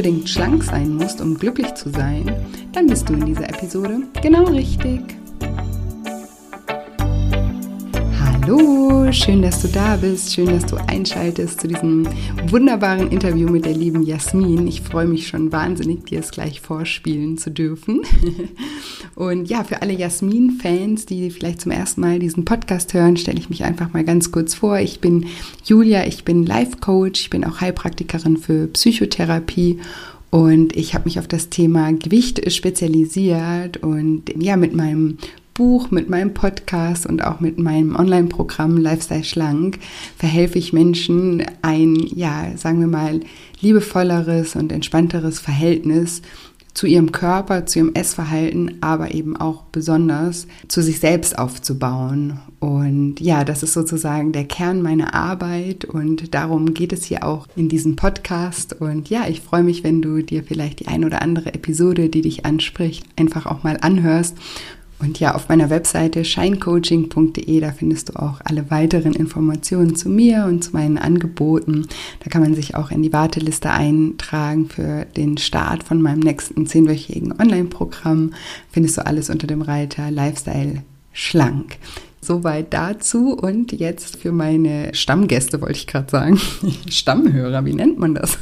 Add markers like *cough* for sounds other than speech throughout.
Unbedingt schlank sein musst, um glücklich zu sein, dann bist du in dieser Episode genau richtig. Hallo, schön, dass du da bist, schön, dass du einschaltest zu diesem wunderbaren Interview mit der lieben Jasmin. Ich freue mich schon wahnsinnig, dir es gleich vorspielen zu dürfen. *laughs* Und ja, für alle Jasmin-Fans, die vielleicht zum ersten Mal diesen Podcast hören, stelle ich mich einfach mal ganz kurz vor. Ich bin Julia, ich bin Life-Coach, ich bin auch Heilpraktikerin für Psychotherapie und ich habe mich auf das Thema Gewicht spezialisiert und ja, mit meinem Buch, mit meinem Podcast und auch mit meinem Online-Programm Lifestyle Schlank verhelfe ich Menschen ein, ja, sagen wir mal, liebevolleres und entspannteres Verhältnis zu ihrem Körper, zu ihrem Essverhalten, aber eben auch besonders zu sich selbst aufzubauen. Und ja, das ist sozusagen der Kern meiner Arbeit und darum geht es hier auch in diesem Podcast. Und ja, ich freue mich, wenn du dir vielleicht die ein oder andere Episode, die dich anspricht, einfach auch mal anhörst und ja, auf meiner Webseite shinecoaching.de, da findest du auch alle weiteren Informationen zu mir und zu meinen Angeboten. Da kann man sich auch in die Warteliste eintragen für den Start von meinem nächsten zehnwöchigen Online-Programm. Findest du alles unter dem Reiter Lifestyle schlank. Soweit dazu und jetzt für meine Stammgäste wollte ich gerade sagen. *laughs* Stammhörer, wie nennt man das?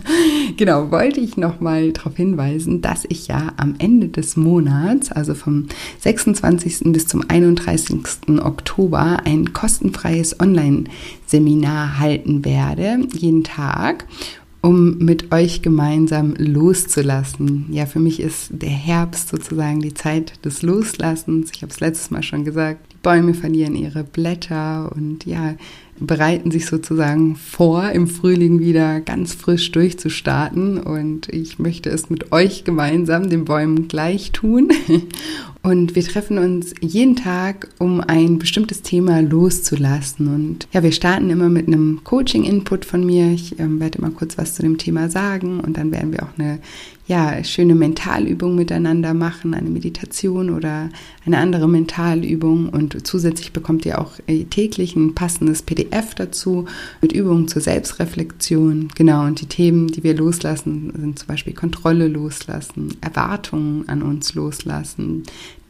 *laughs* genau, wollte ich nochmal darauf hinweisen, dass ich ja am Ende des Monats, also vom 26. bis zum 31. Oktober, ein kostenfreies Online-Seminar halten werde, jeden Tag um mit euch gemeinsam loszulassen. Ja, für mich ist der Herbst sozusagen die Zeit des Loslassens. Ich habe es letztes Mal schon gesagt, Bäume verlieren ihre Blätter und ja, bereiten sich sozusagen vor, im Frühling wieder ganz frisch durchzustarten. Und ich möchte es mit euch gemeinsam, den Bäumen, gleich tun. *laughs* Und wir treffen uns jeden Tag, um ein bestimmtes Thema loszulassen. Und ja, wir starten immer mit einem Coaching-Input von mir. Ich ähm, werde immer kurz was zu dem Thema sagen und dann werden wir auch eine ja, schöne Mentalübung miteinander machen, eine Meditation oder eine andere Mentalübung. Und zusätzlich bekommt ihr auch äh, täglich ein passendes PDF dazu mit Übungen zur Selbstreflexion. Genau, und die Themen, die wir loslassen, sind zum Beispiel Kontrolle loslassen, Erwartungen an uns loslassen,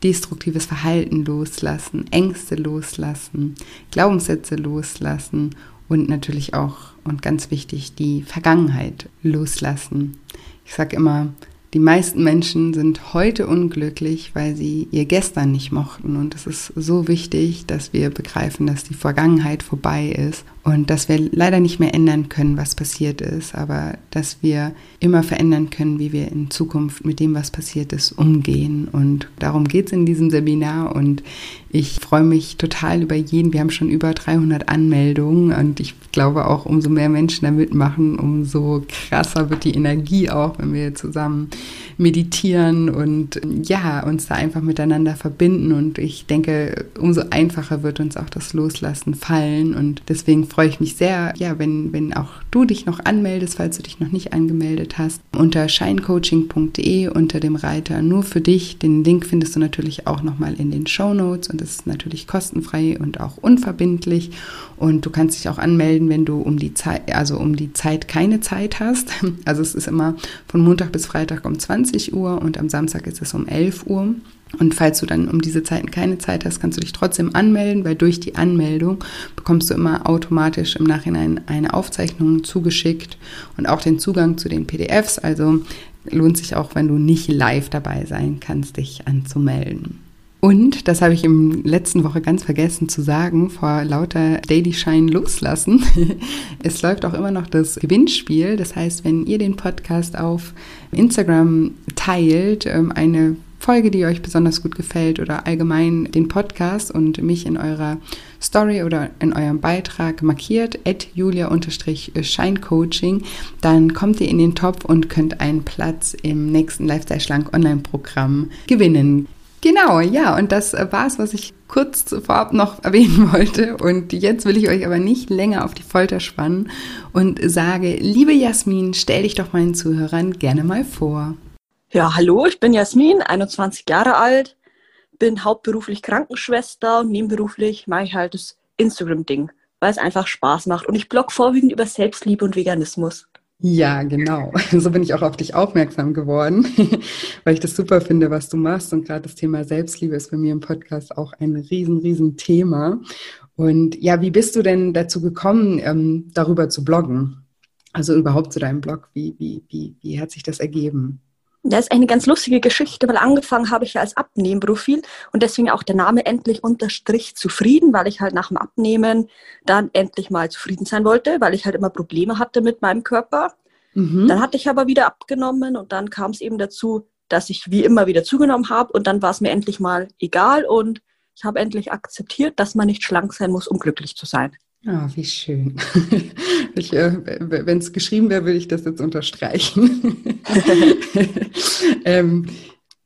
destruktives Verhalten loslassen, Ängste loslassen, Glaubenssätze loslassen und natürlich auch und ganz wichtig die Vergangenheit loslassen. Ich sage immer, die meisten Menschen sind heute unglücklich, weil sie ihr Gestern nicht mochten. Und es ist so wichtig, dass wir begreifen, dass die Vergangenheit vorbei ist und dass wir leider nicht mehr ändern können, was passiert ist, aber dass wir immer verändern können, wie wir in Zukunft mit dem, was passiert ist, umgehen. Und darum geht es in diesem Seminar und ich freue mich total über jeden. Wir haben schon über 300 Anmeldungen und ich glaube auch, umso mehr Menschen da mitmachen, umso krasser wird die Energie auch, wenn wir zusammen meditieren und ja, uns da einfach miteinander verbinden. Und ich denke, umso einfacher wird uns auch das Loslassen fallen. Und deswegen freue ich mich sehr, ja, wenn, wenn auch du dich noch anmeldest, falls du dich noch nicht angemeldet hast, unter shinecoaching.de unter dem Reiter nur für dich. Den Link findest du natürlich auch nochmal in den Show Notes und das ist natürlich kostenfrei und auch unverbindlich. Und du kannst dich auch anmelden, wenn du um die Zeit, also um die Zeit keine Zeit hast. *laughs* Also es ist immer von Montag bis Freitag um 20 Uhr und am Samstag ist es um 11 Uhr. Und falls du dann um diese Zeiten keine Zeit hast, kannst du dich trotzdem anmelden, weil durch die Anmeldung bekommst du immer automatisch im Nachhinein eine Aufzeichnung zugeschickt und auch den Zugang zu den PDFs. Also lohnt sich auch, wenn du nicht live dabei sein kannst, dich anzumelden. Und, das habe ich im letzten Woche ganz vergessen zu sagen, vor lauter Daily Shine loslassen. *laughs* es läuft auch immer noch das Gewinnspiel. Das heißt, wenn ihr den Podcast auf Instagram teilt, ähm, eine Folge, die euch besonders gut gefällt oder allgemein den Podcast und mich in eurer Story oder in eurem Beitrag markiert, at julia-scheincoaching, dann kommt ihr in den Topf und könnt einen Platz im nächsten Lifestyle Schlank Online-Programm gewinnen. Genau, ja, und das war's, was ich kurz vorab noch *laughs* erwähnen wollte. Und jetzt will ich euch aber nicht länger auf die Folter spannen und sage, liebe Jasmin, stell dich doch meinen Zuhörern gerne mal vor. Ja, hallo, ich bin Jasmin, 21 Jahre alt, bin hauptberuflich Krankenschwester und nebenberuflich mache ich halt das Instagram-Ding, weil es einfach Spaß macht. Und ich blog vorwiegend über Selbstliebe und Veganismus. Ja, genau. *laughs* So bin ich auch auf dich aufmerksam geworden, *laughs* weil ich das super finde, was du machst. Und gerade das Thema Selbstliebe ist bei mir im Podcast auch ein riesen, riesen Thema. Und ja, wie bist du denn dazu gekommen, ähm, darüber zu bloggen? Also überhaupt zu deinem Blog. Wie, wie, wie, wie hat sich das ergeben? Das ist eine ganz lustige Geschichte, weil angefangen habe ich ja als Abnehmprofil und deswegen auch der Name endlich unterstrich zufrieden, weil ich halt nach dem Abnehmen dann endlich mal zufrieden sein wollte, weil ich halt immer Probleme hatte mit meinem Körper. Mhm. Dann hatte ich aber wieder abgenommen und dann kam es eben dazu, dass ich wie immer wieder zugenommen habe und dann war es mir endlich mal egal und ich habe endlich akzeptiert, dass man nicht schlank sein muss, um glücklich zu sein. Ah, wie schön. *laughs* äh, Wenn es geschrieben wäre, würde ich das jetzt unterstreichen. *laughs* ähm,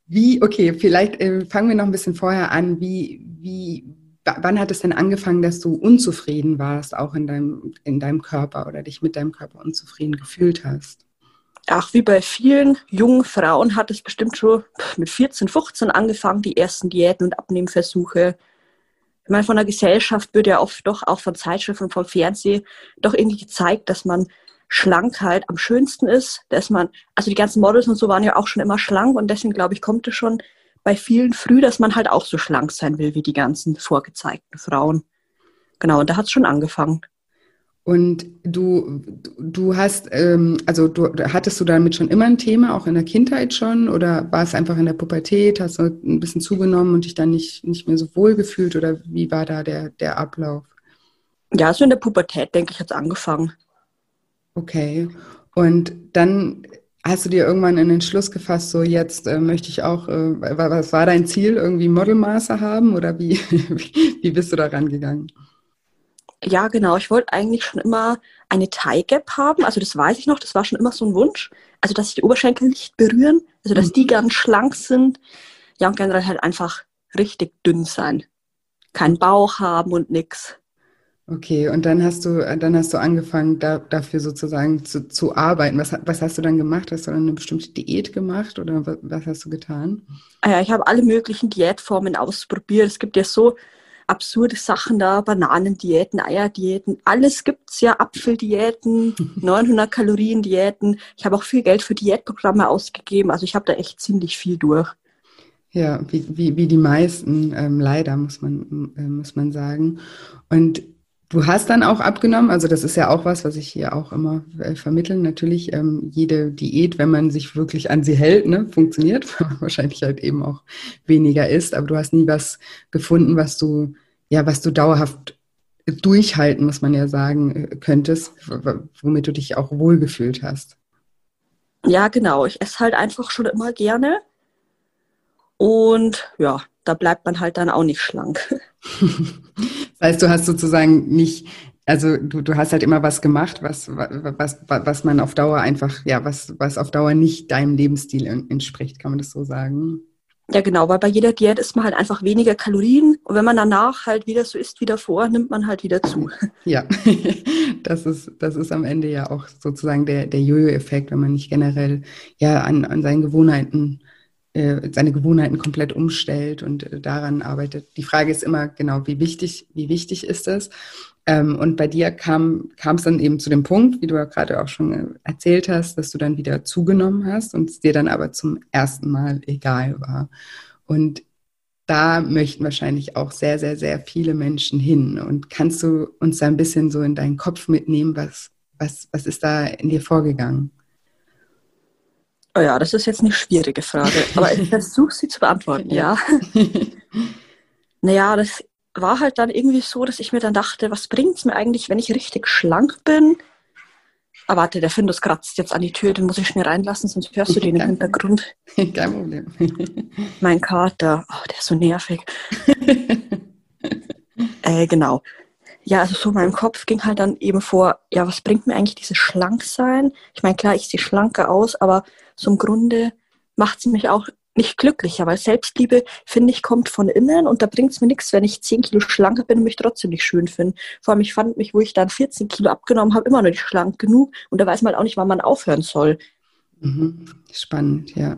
wie, okay, vielleicht äh, fangen wir noch ein bisschen vorher an. Wie, wie, wann hat es denn angefangen, dass du unzufrieden warst, auch in deinem, in deinem Körper oder dich mit deinem Körper unzufrieden gefühlt hast? Ach, wie bei vielen jungen Frauen hat es bestimmt schon mit 14, 15 angefangen, die ersten Diäten und Abnehmversuche ich meine, von der Gesellschaft wird ja oft doch auch von Zeitschriften, vom Fernsehen doch irgendwie gezeigt, dass man Schlankheit am schönsten ist, dass man, also die ganzen Models und so waren ja auch schon immer schlank und deswegen glaube ich, kommt es schon bei vielen früh, dass man halt auch so schlank sein will wie die ganzen vorgezeigten Frauen. Genau, und da hat es schon angefangen. Und du, du hast, ähm, also du, hattest du damit schon immer ein Thema, auch in der Kindheit schon, oder war es einfach in der Pubertät, hast du ein bisschen zugenommen und dich dann nicht, nicht mehr so wohl gefühlt, oder wie war da der, der Ablauf? Ja, so in der Pubertät, denke ich, hat es angefangen. Okay. Und dann hast du dir irgendwann einen Entschluss gefasst, so jetzt äh, möchte ich auch, äh, was war dein Ziel, irgendwie Modelmaße haben, oder wie, *laughs* wie bist du da rangegangen? Ja, genau. Ich wollte eigentlich schon immer eine Tie Gap haben. Also das weiß ich noch, das war schon immer so ein Wunsch. Also dass sich die Oberschenkel nicht berühren, also dass mhm. die ganz schlank sind. Ja, und generell halt einfach richtig dünn sein. Keinen Bauch haben und nix. Okay, und dann hast du, dann hast du angefangen, da, dafür sozusagen zu, zu arbeiten. Was, was hast du dann gemacht? Hast du dann eine bestimmte Diät gemacht oder was, was hast du getan? Ah ja, ich habe alle möglichen Diätformen ausprobiert. Es gibt ja so absurde Sachen da, Bananendiäten, Eierdiäten, alles gibt's ja, Apfeldiäten, *laughs* 900 Kalorien Diäten. Ich habe auch viel Geld für Diätprogramme ausgegeben, also ich habe da echt ziemlich viel durch. Ja, wie, wie, wie die meisten, ähm, leider muss man, äh, muss man sagen. Und Du hast dann auch abgenommen, also das ist ja auch was, was ich hier auch immer äh, vermitteln. Natürlich, ähm, jede Diät, wenn man sich wirklich an sie hält, ne, funktioniert, weil *laughs* man wahrscheinlich halt eben auch weniger isst, aber du hast nie was gefunden, was du, ja, was du dauerhaft durchhalten, muss man ja sagen, äh, könntest, womit du dich auch wohlgefühlt hast. Ja, genau. Ich esse halt einfach schon immer gerne. Und ja, da bleibt man halt dann auch nicht schlank. *laughs* *laughs* Das heißt, du hast sozusagen nicht, also du, du hast halt immer was gemacht, was, was, was man auf Dauer einfach, ja, was, was auf Dauer nicht deinem Lebensstil entspricht, kann man das so sagen? Ja, genau, weil bei jeder Diät isst man halt einfach weniger Kalorien und wenn man danach halt wieder so isst wie davor, nimmt man halt wieder zu. *laughs* Ja, *laughs* das ist, das ist am Ende ja auch sozusagen der, der Jojo-Effekt, wenn man nicht generell ja an, an seinen Gewohnheiten seine Gewohnheiten komplett umstellt und äh, daran arbeitet. Die Frage ist immer genau, wie wichtig, wie wichtig ist es? Ähm, und bei dir kam kam es dann eben zu dem Punkt, wie du ja gerade auch schon äh, erzählt hast, dass du dann wieder zugenommen hast und es dir dann aber zum ersten Mal egal war. Und da möchten wahrscheinlich auch sehr, sehr, sehr viele Menschen hin. Und kannst du uns da ein bisschen so in deinen Kopf mitnehmen, was, was, was ist da in dir vorgegangen? Oh ja, das ist jetzt eine schwierige Frage, aber ich *laughs* versuche sie zu beantworten, ja. ja. *laughs* naja, das war halt dann irgendwie so, dass ich mir dann dachte, was bringt es mir eigentlich, wenn ich richtig schlank bin? Ah, warte, der Findus kratzt jetzt an die Tür, den muss ich schnell reinlassen, sonst hörst du den im Hintergrund. *laughs* Kein Problem. mein Kater, oh, der ist so nervig. äh, genau. Ja, also so in meinem Kopf ging halt dann eben vor, ja, was bringt mir eigentlich dieses Schlanksein? Ich meine, klar, ich sehe schlanker aus, aber so im Grunde macht sie mich auch nicht glücklicher, weil Selbstliebe, finde ich, kommt von innen und da bringt es mir nichts, wenn ich 10 Kilo schlanker bin und mich trotzdem nicht schön finde. Vor allem, ich fand mich, wo ich dann 14 Kilo abgenommen habe, immer noch nicht schlank genug und da weiß man halt auch nicht, wann man aufhören soll. Mhm. Spannend, ja.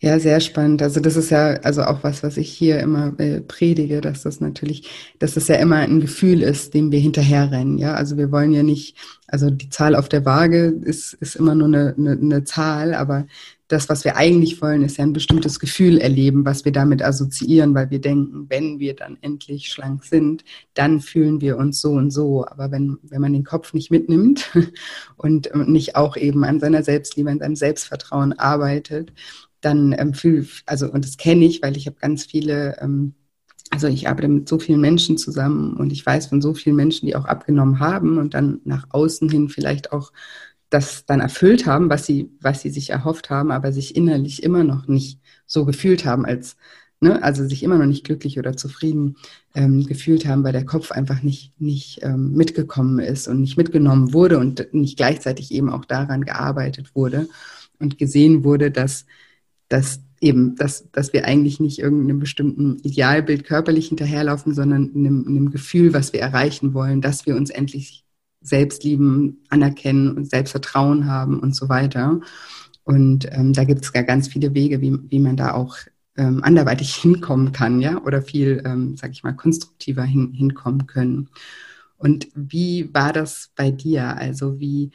Ja, sehr spannend. Also das ist ja also auch was, was ich hier immer äh, predige, dass das natürlich, dass das ja immer ein Gefühl ist, dem wir hinterherrennen. Ja, also wir wollen ja nicht, also die Zahl auf der Waage ist, ist immer nur eine, eine, eine Zahl, aber das, was wir eigentlich wollen, ist ja ein bestimmtes Gefühl erleben, was wir damit assoziieren, weil wir denken, wenn wir dann endlich schlank sind, dann fühlen wir uns so und so. Aber wenn, wenn man den Kopf nicht mitnimmt *laughs* und nicht auch eben an seiner Selbstliebe, an seinem Selbstvertrauen arbeitet, dann ähm, fühl, also, und das kenne ich, weil ich habe ganz viele, ähm, also ich arbeite mit so vielen Menschen zusammen und ich weiß von so vielen Menschen, die auch abgenommen haben und dann nach außen hin vielleicht auch das dann erfüllt haben, was sie, was sie sich erhofft haben, aber sich innerlich immer noch nicht so gefühlt haben, als, ne, also sich immer noch nicht glücklich oder zufrieden ähm, gefühlt haben, weil der Kopf einfach nicht, nicht ähm, mitgekommen ist und nicht mitgenommen wurde und nicht gleichzeitig eben auch daran gearbeitet wurde und gesehen wurde, dass, dass eben, dass, dass wir eigentlich nicht irgendeinem bestimmten Idealbild körperlich hinterherlaufen, sondern einem, einem Gefühl, was wir erreichen wollen, dass wir uns endlich selbst lieben, anerkennen und Selbstvertrauen haben und so weiter. Und ähm, da gibt es ja ganz viele Wege, wie, wie man da auch ähm, anderweitig *laughs* hinkommen kann, ja, oder viel, ähm, sag ich mal, konstruktiver hin, hinkommen können. Und wie war das bei dir? Also wie,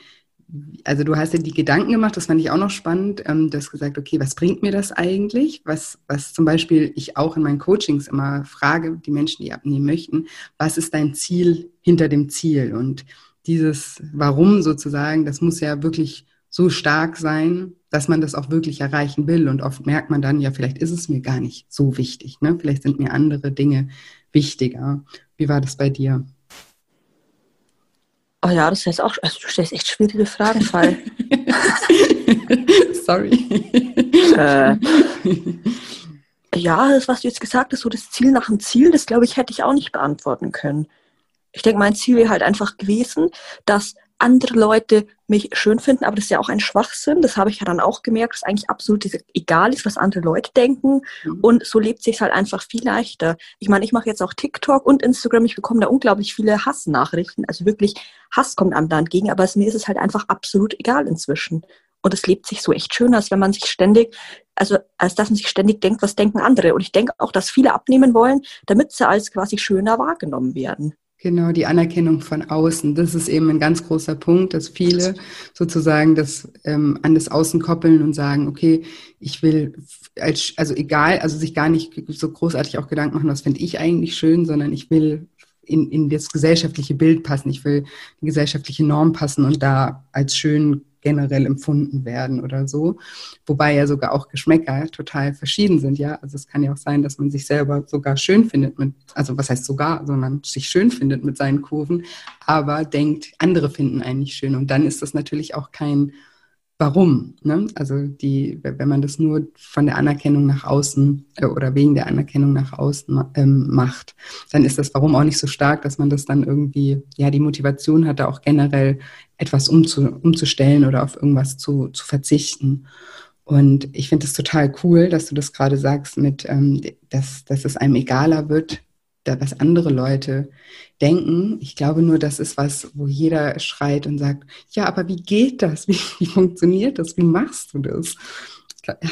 also du hast dir die Gedanken gemacht, das fand ich auch noch spannend. Ähm, du hast gesagt, okay, was bringt mir das eigentlich? Was, was zum Beispiel ich auch in meinen Coachings immer frage, die Menschen, die abnehmen möchten, was ist dein Ziel hinter dem Ziel? Und dieses Warum sozusagen, das muss ja wirklich so stark sein, dass man das auch wirklich erreichen will. Und oft merkt man dann, ja, vielleicht ist es mir gar nicht so wichtig. Ne? Vielleicht sind mir andere Dinge wichtiger. Wie war das bei dir? Oh ja, das heißt auch, also du stellst echt schwierige Fragen, Fall. *laughs* Sorry. Äh, ja, das, was du jetzt gesagt hast, so das Ziel nach dem Ziel, das glaube ich, hätte ich auch nicht beantworten können ich denke, mein Ziel wäre halt einfach gewesen, dass andere Leute mich schön finden, aber das ist ja auch ein Schwachsinn. Das habe ich ja dann auch gemerkt, dass eigentlich absolut egal ist, was andere Leute denken. Mhm. Und so lebt sich halt einfach viel leichter. Ich meine, ich mache jetzt auch TikTok und Instagram. Ich bekomme da unglaublich viele Hassnachrichten. Also wirklich Hass kommt einem da entgegen, aber mir ist es halt einfach absolut egal inzwischen. Und es lebt sich so echt schön, als wenn man sich ständig, also als dass man sich ständig denkt, was denken andere. Und ich denke auch, dass viele abnehmen wollen, damit sie als quasi schöner wahrgenommen werden. Genau, die Anerkennung von außen. Das ist eben ein ganz großer Punkt, dass viele sozusagen das ähm, an das Außen koppeln und sagen, okay, ich will, als, also egal, also sich gar nicht so großartig auch Gedanken machen, was finde ich eigentlich schön, sondern ich will in, in das gesellschaftliche Bild passen, ich will die gesellschaftliche Norm passen und da als schön generell empfunden werden oder so. Wobei ja sogar auch Geschmäcker total verschieden sind, ja. Also es kann ja auch sein, dass man sich selber sogar schön findet mit, also was heißt sogar, sondern sich schön findet mit seinen Kurven, aber denkt, andere finden einen nicht schön. Und dann ist das natürlich auch kein warum. Ne? Also die, wenn man das nur von der Anerkennung nach außen äh, oder wegen der Anerkennung nach außen ähm, macht, dann ist das Warum auch nicht so stark, dass man das dann irgendwie, ja, die Motivation hat, da auch generell etwas umzu, umzustellen oder auf irgendwas zu, zu verzichten. Und ich finde es total cool, dass du das gerade sagst, mit, ähm, dass, dass es einem egaler wird, was andere Leute denken. Ich glaube nur, das ist was, wo jeder schreit und sagt, ja, aber wie geht das? *laughs* Wie, wie funktioniert das? Wie machst du das?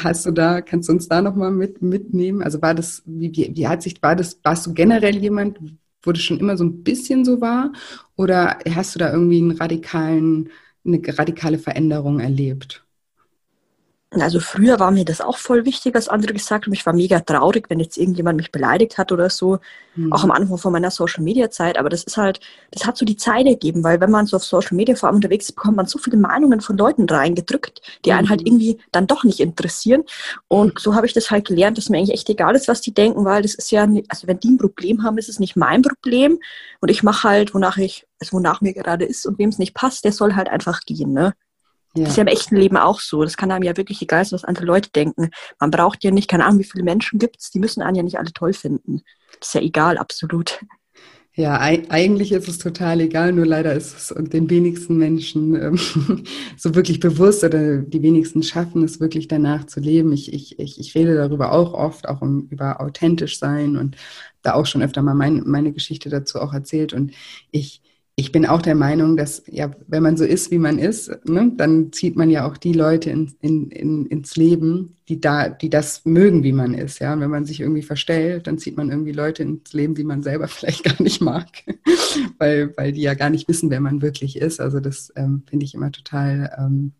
Hast du da, kannst du uns da nochmal mit, mitnehmen? Also war das, wie, wie, wie hat sich, war das, warst du generell jemand, wo das schon immer so ein bisschen so war? Oder hast du da irgendwie einen radikalen, eine radikale Veränderung erlebt? Also früher war mir das auch voll wichtig, was andere gesagt haben. Ich war mega traurig, wenn jetzt irgendjemand mich beleidigt hat oder so. Mhm. Auch am Anfang von meiner Social Media Zeit. Aber das ist halt, das hat so die Zeit ergeben, weil wenn man so auf Social Media vor allem unterwegs ist, bekommt man so viele Meinungen von Leuten reingedrückt, die mhm. einen halt mhm. irgendwie dann doch nicht interessieren. Und so habe ich das halt gelernt, dass mir eigentlich echt egal ist, was die denken, weil das ist ja, also wenn die ein Problem haben, ist es nicht mein Problem. Und ich mache halt, wonach ich, also wonach mir gerade ist und wem es nicht passt, der soll halt einfach gehen, ne? Ja. Das ist ja im echten Leben auch so. Das kann einem ja wirklich egal sein, was andere Leute denken. Man braucht ja nicht, keine Ahnung, wie viele Menschen gibt es, die müssen einen ja nicht alle toll finden. Das ist ja egal, absolut. Ja, eigentlich ist es total egal, nur leider ist es den wenigsten Menschen ähm, *laughs* so wirklich bewusst oder die wenigsten schaffen es wirklich danach zu leben. Ich, ich, ich, ich rede darüber auch oft, auch um, über authentisch sein und da auch schon öfter mal mein, meine Geschichte dazu auch erzählt. Und ich, ich bin auch der Meinung, dass ja, wenn man so ist, wie man ist, ne, dann zieht man ja auch die Leute in, in, in, ins Leben, die da, die das mögen, wie man ist. Ja, und wenn man sich irgendwie verstellt, dann zieht man irgendwie Leute ins Leben, die man selber *laughs* vielleicht gar nicht mag, *laughs* weil, weil die ja gar nicht wissen, wer man wirklich ist. Also das ähm, finde ich immer total ähm,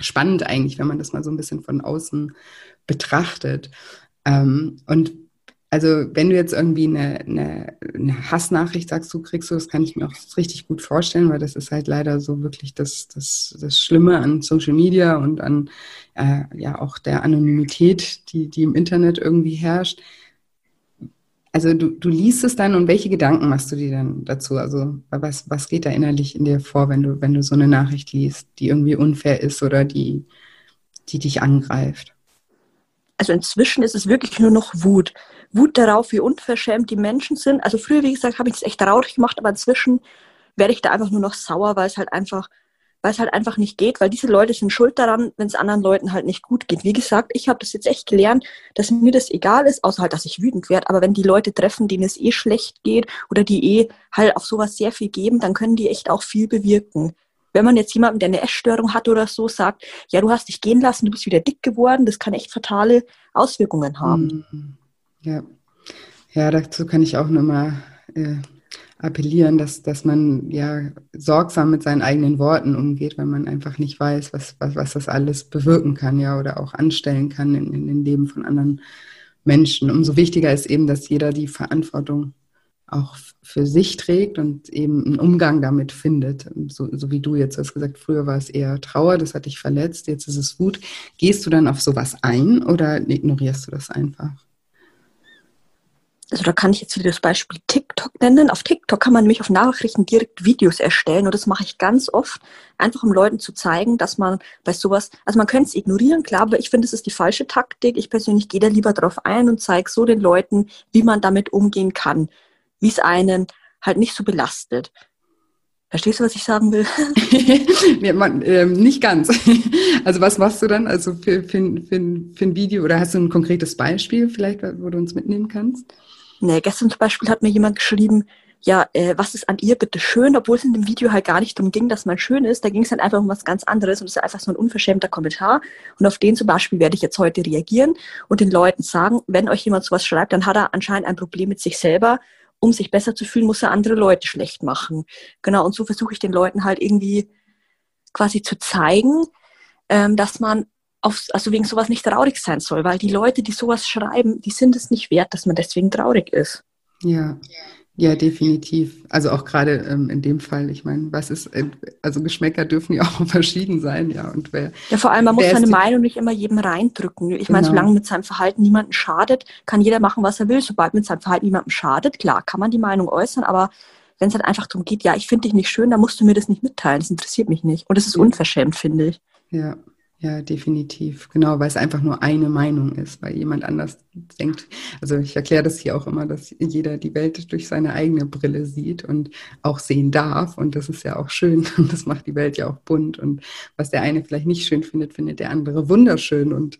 spannend eigentlich, wenn man das mal so ein bisschen von außen betrachtet. Ähm, und also wenn du jetzt irgendwie eine, eine, eine, Hassnachricht sagst, du kriegst du, das kann ich mir auch richtig gut vorstellen, weil das ist halt leider so wirklich das, das, das Schlimme an Social Media und an äh, ja auch der Anonymität, die, die im Internet irgendwie herrscht. Also du, du liest es dann und welche Gedanken machst du dir dann dazu? Also was, was geht da innerlich in dir vor, wenn du, wenn du so eine Nachricht liest, die irgendwie unfair ist oder die, die dich angreift? Also inzwischen ist es wirklich nur noch Wut. Wut darauf, wie unverschämt die Menschen sind. Also früher, wie gesagt, habe ich es echt traurig gemacht, aber inzwischen werde ich da einfach nur noch sauer, weil es halt einfach, weil es halt einfach nicht geht, weil diese Leute sind schuld daran, wenn es anderen Leuten halt nicht gut geht. Wie gesagt, ich habe das jetzt echt gelernt, dass mir das egal ist, außer halt, dass ich wütend werde. Aber wenn die Leute treffen, denen es eh schlecht geht oder die eh halt auf sowas sehr viel geben, dann können die echt auch viel bewirken. Wenn man jetzt jemandem, der eine Essstörung hat oder so, sagt, ja, du hast dich gehen lassen, du bist wieder dick geworden, das kann echt fatale Auswirkungen haben. Mhm. Ja, ja dazu kann ich auch nur mal äh, appellieren, dass, dass man ja sorgsam mit seinen eigenen Worten umgeht, weil man einfach nicht weiß, was, was, was das alles bewirken kann, ja, oder auch anstellen kann in, in den Leben von anderen Menschen. Umso wichtiger ist eben, dass jeder die Verantwortung auch für sich trägt und eben einen Umgang damit findet. So, so wie du jetzt hast gesagt, früher war es eher Trauer, das hat dich verletzt, jetzt ist es Wut. Gehst du dann auf sowas ein oder ignorierst du das einfach? also da kann ich jetzt wieder das Beispiel TikTok nennen. Auf TikTok kann man nämlich auf Nachrichten direkt Videos erstellen und das mache ich ganz oft, einfach um Leuten zu zeigen, dass man bei sowas, also man könnte es ignorieren, klar, aber ich finde, es ist die falsche Taktik. Ich persönlich gehe da lieber drauf ein und zeige so den Leuten, wie man damit umgehen kann, wie es einen halt nicht so belastet. Verstehst du, was ich sagen will? *laughs* ja, man, ähm, nicht ganz. *laughs* Also was machst du dann also für, für, für, für ein Video oder hast du ein konkretes Beispiel vielleicht, wo du uns mitnehmen kannst? Nee, gestern zum Beispiel hat mir jemand geschrieben, ja, äh, was ist an ihr bitte schön, obwohl es in dem Video halt gar nicht darum ging, dass man schön ist. Da ging es dann einfach um was ganz anderes und es ist einfach so ein unverschämter Kommentar. Und auf den zum Beispiel werde ich jetzt heute reagieren und den Leuten sagen, wenn euch jemand sowas schreibt, dann hat er anscheinend ein Problem mit sich selber. Um sich besser zu fühlen, muss er andere Leute schlecht machen. Genau, und so versuche ich den Leuten halt irgendwie quasi zu zeigen, ähm, dass man auf, also wegen sowas nicht traurig sein soll, weil die Leute, die sowas schreiben, die sind es nicht wert, dass man deswegen traurig ist. Ja, ja, definitiv. Also auch gerade ähm, in dem Fall, ich meine, was ist, äh, also Geschmäcker dürfen ja *laughs* auch verschieden sein, ja. Und wer, ja, vor allem, man muss seine Meinung nicht immer jedem reindrücken. Ich genau. meine, solange mit seinem Verhalten niemanden schadet, kann jeder machen, was er will. Sobald mit seinem Verhalten niemandem schadet, klar, kann man die Meinung äußern, aber wenn es halt einfach darum geht, ja, ich finde dich nicht schön, dann musst du mir das nicht mitteilen. Das interessiert mich nicht. Und das ist unverschämt, finde ich. Ja, ja, definitiv. Genau, weil es einfach nur eine Meinung ist, weil jemand anders denkt. Also ich erkläre das hier auch immer, dass jeder die Welt durch seine eigene Brille sieht und auch sehen darf. Und das ist ja auch schön. *laughs* Und das macht die Welt ja auch bunt. Und was der eine vielleicht nicht schön findet, findet der andere wunderschön. Und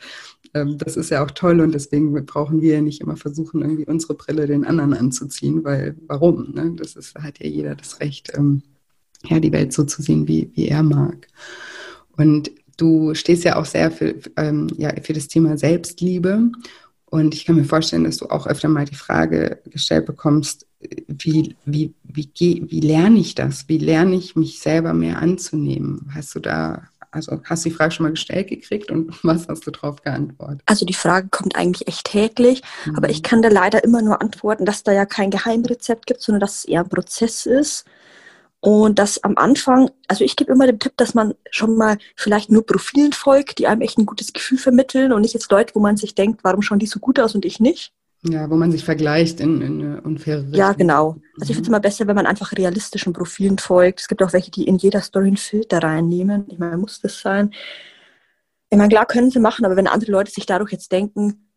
ähm, das ist ja auch toll. Und deswegen brauchen wir nicht immer versuchen, irgendwie unsere Brille den anderen anzuziehen, weil warum? Ne? Das ist, hat ja jeder das Recht, ähm, ja, die Welt so zu sehen, wie, wie er mag. Und Du stehst ja auch sehr für, ähm, ja, für das Thema Selbstliebe. Und ich kann mir vorstellen, dass du auch öfter mal die Frage gestellt bekommst, wie, wie, wie, wie lerne ich das? Wie lerne ich mich selber mehr anzunehmen? Hast du da also hast du die Frage schon mal gestellt gekriegt und *laughs* was hast du darauf geantwortet? Also die Frage kommt eigentlich echt täglich, mhm. aber ich kann da leider immer nur antworten, dass da ja kein Geheimrezept gibt, sondern dass es eher ein Prozess ist. Und dass am Anfang, also ich gebe immer den Tipp, dass man schon mal vielleicht nur Profilen folgt, die einem echt ein gutes Gefühl vermitteln und nicht jetzt Leute, wo man sich denkt, warum schauen die so gut aus und ich nicht. Ja, wo man sich vergleicht in, in eine unfaire Richtung. Ja, genau. Also ich finde es immer besser, wenn man einfach realistischen Profilen folgt. Es gibt auch welche, die in jeder Story einen Filter reinnehmen. Ich meine, muss das sein? Ich meine, klar können sie machen, aber wenn andere Leute sich dadurch jetzt denken,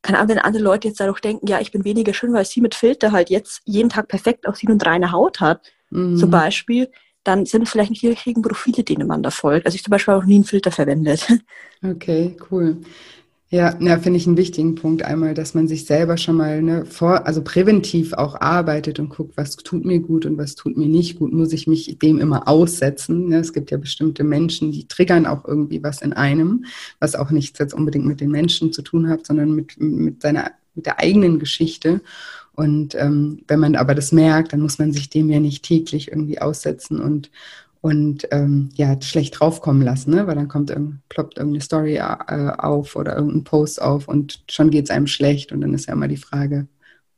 keine Ahnung, wenn andere Leute jetzt dadurch denken, ja, ich bin weniger schön, weil sie mit Filter halt jetzt jeden Tag perfekt aussieht und reine Haut hat, mhm. zum Beispiel, dann sind es vielleicht nicht die richtigen Profile, denen man da folgt. Also ich zum Beispiel auch nie einen Filter verwendet. *laughs* Okay, cool. Ja, ja finde ich einen wichtigen Punkt einmal, dass man sich selber schon mal ne, vor, also präventiv auch arbeitet und guckt, was tut mir gut und was tut mir nicht gut. Muss ich mich dem immer aussetzen? Ne? Es gibt ja bestimmte Menschen, die triggern auch irgendwie was in einem, was auch nichts jetzt unbedingt mit den Menschen zu tun hat, sondern mit, mit seiner, mit der eigenen Geschichte. Und ähm, wenn man aber das merkt, dann muss man sich dem ja nicht täglich irgendwie aussetzen und und ähm, ja, schlecht draufkommen lassen, ne? weil dann kommt ploppt irgendeine Story äh, auf oder irgendein Post auf und schon geht es einem schlecht und dann ist ja immer die Frage,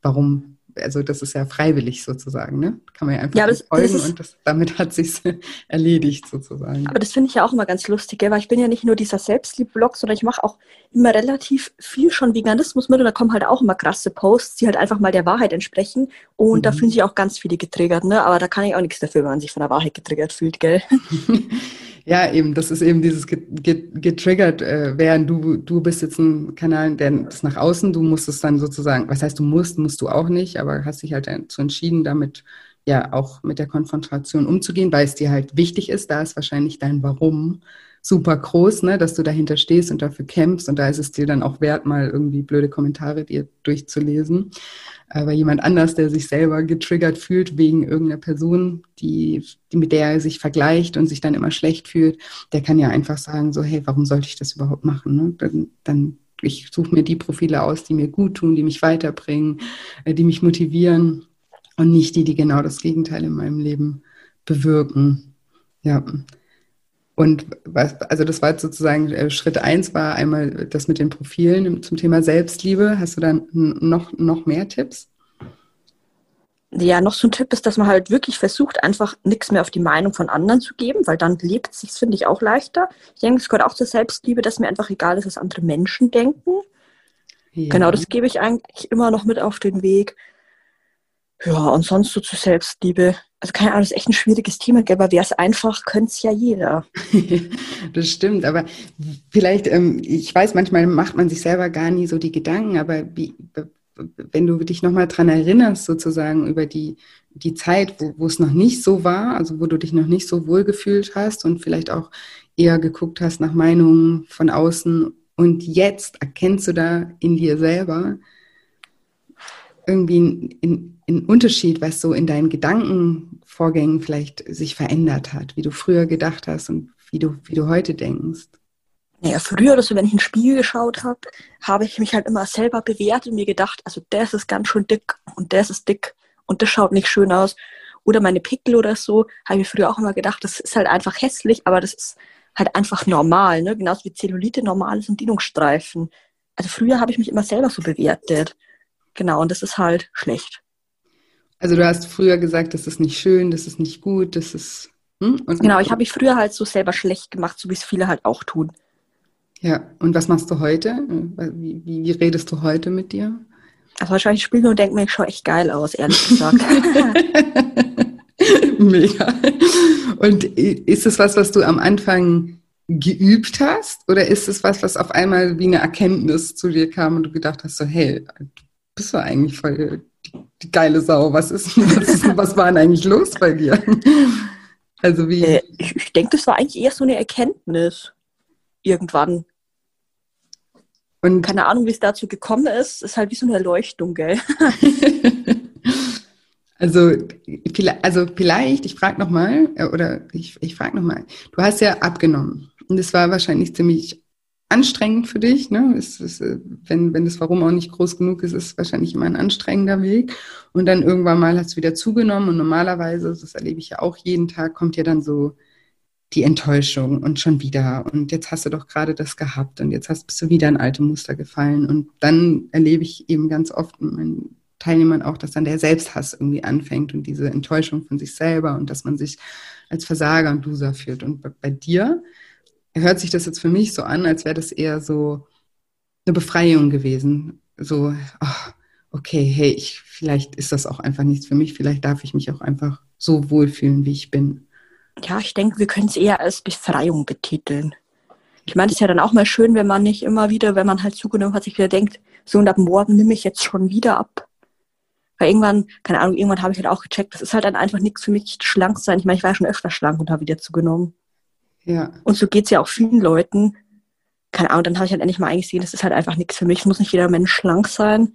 warum also das ist ja freiwillig sozusagen, ne? Kann man ja einfach ja, das, folgen das und das, damit hat sich *laughs* erledigt sozusagen. Aber das finde ich ja auch immer ganz lustig, weil ich bin ja nicht nur dieser Selbstlieb-Blog, sondern ich mache auch immer relativ viel schon Veganismus mit und da kommen halt auch immer krasse Posts, die halt einfach mal der Wahrheit entsprechen und mhm. da fühlen sich auch ganz viele getriggert, ne? Aber da kann ich auch nichts dafür, wenn man sich von der Wahrheit getriggert fühlt, gell? *laughs* Ja, eben, das ist eben dieses getriggert äh, werden. Du, du bist jetzt ein Kanal, der ist nach außen, du musst es dann sozusagen, was heißt du musst, musst du auch nicht, aber hast dich halt dazu entschieden, damit ja auch mit der Konfrontation umzugehen, weil es dir halt wichtig ist. Da ist wahrscheinlich dein Warum super groß, ne, dass du dahinter stehst und dafür kämpfst und da ist es dir dann auch wert, mal irgendwie blöde Kommentare dir durchzulesen. Aber jemand anders, der sich selber getriggert fühlt wegen irgendeiner Person, die, die mit der er sich vergleicht und sich dann immer schlecht fühlt, der kann ja einfach sagen, so, hey, warum sollte ich das überhaupt machen? Ne? Dann, dann ich suche mir die Profile aus, die mir gut tun, die mich weiterbringen, äh, die mich motivieren und nicht die, die genau das Gegenteil in meinem Leben bewirken. Ja. Und was, also das war sozusagen äh, Schritt eins war einmal das mit den Profilen zum Thema Selbstliebe. Hast du dann noch, noch mehr Tipps? Ja, noch so ein Tipp ist, dass man halt wirklich versucht, einfach nichts mehr auf die Meinung von anderen zu geben, weil dann lebt es sich, finde ich, auch leichter. Ich denke, es gehört auch zur Selbstliebe, dass mir einfach egal ist, was andere Menschen denken. Ja. Genau, das gebe ich eigentlich immer noch mit auf den Weg. Ja, und sonst so zur Selbstliebe also keine Ahnung, das ist echt ein schwieriges Thema, aber wäre es einfach, könnte es ja jeder. *laughs* das stimmt, aber vielleicht, ähm, ich weiß, manchmal macht man sich selber gar nie so die Gedanken, aber wie, wenn du dich nochmal dran erinnerst, sozusagen über die, die Zeit, wo, wo es noch nicht so war, also wo du dich noch nicht so wohl gefühlt hast und vielleicht auch eher geguckt hast nach Meinungen von außen und jetzt erkennst du da in dir selber irgendwie in, in ein Unterschied, was so in deinen Gedankenvorgängen vielleicht sich verändert hat, wie du früher gedacht hast und wie du, wie du heute denkst? Naja, früher oder wenn ich in den Spiegel geschaut habe, habe ich mich halt immer selber bewertet und mir gedacht, also das ist ganz schön dick und das ist dick und das schaut nicht schön aus. Oder meine Pickel oder so, habe ich früher auch immer gedacht, das ist halt einfach hässlich, aber das ist halt einfach normal, ne? Genauso wie Zellulite normal ist und Dehnungsstreifen. Also früher habe ich mich immer selber so bewertet. Genau, und das ist halt schlecht. Also du hast früher gesagt, das ist nicht schön, das ist nicht gut, das ist. Hm? genau, ich habe mich früher halt so selber schlecht gemacht, so wie es viele halt auch tun. Ja, und was machst du heute? Wie, wie, wie redest du heute mit dir? Also wahrscheinlich spiele ich und denke mir, ich schaue echt geil aus, ehrlich gesagt. *laughs* Mega. Und ist es was, was du am Anfang geübt hast? Oder ist es was, was auf einmal wie eine Erkenntnis zu dir kam und du gedacht hast, so, hey, bist du eigentlich voll die geile Sau, was ist, *laughs* was, was war denn eigentlich los bei dir? Also wie? Äh, ich, ich denke, das war eigentlich eher so eine Erkenntnis. Irgendwann. Und keine Ahnung, wie es dazu gekommen ist. Ist halt wie so eine Erleuchtung, gell? *laughs* also, also vielleicht, ich frage nochmal, äh, oder ich, ich frage nochmal, du hast ja abgenommen. Und es war wahrscheinlich ziemlich anstrengend für dich. Ne? Es ist, äh, wenn, wenn das Warum auch nicht groß genug ist, ist wahrscheinlich immer ein anstrengender Weg. Und dann irgendwann mal hat es wieder zugenommen und normalerweise, das erlebe ich ja auch jeden Tag, kommt ja dann so die Enttäuschung und schon wieder und jetzt hast du doch gerade das gehabt und jetzt hast, bist du wieder in alte Muster gefallen und dann erlebe ich eben ganz oft mit meinen Teilnehmern auch, dass dann der Selbsthass irgendwie anfängt und diese Enttäuschung von sich selber und dass man sich als Versager und Loser fühlt. Und bei dir hört sich das jetzt für mich so an, als wäre das eher so eine Befreiung gewesen. So, ach, okay, hey, ich, vielleicht ist das auch einfach nichts für mich, vielleicht darf ich mich auch einfach so wohlfühlen, wie ich bin. Ja, ich denke, wir können es eher als Befreiung betiteln. Ich meine, es ist ja dann auch mal schön, wenn man nicht immer wieder, wenn man halt zugenommen hat, sich wieder denkt, so und ab morgen nehme ich jetzt schon wieder ab. Weil irgendwann, keine Ahnung, irgendwann habe ich halt auch gecheckt, das ist halt dann einfach nichts für mich, schlank sein. Ich meine, ich war ja schon öfter schlank und habe wieder zugenommen. Ja. Und so geht es ja auch vielen Leuten. Keine Ahnung, dann habe ich halt endlich mal eingesehen, das ist halt einfach nichts für mich. Es muss nicht jeder Mensch schlank sein.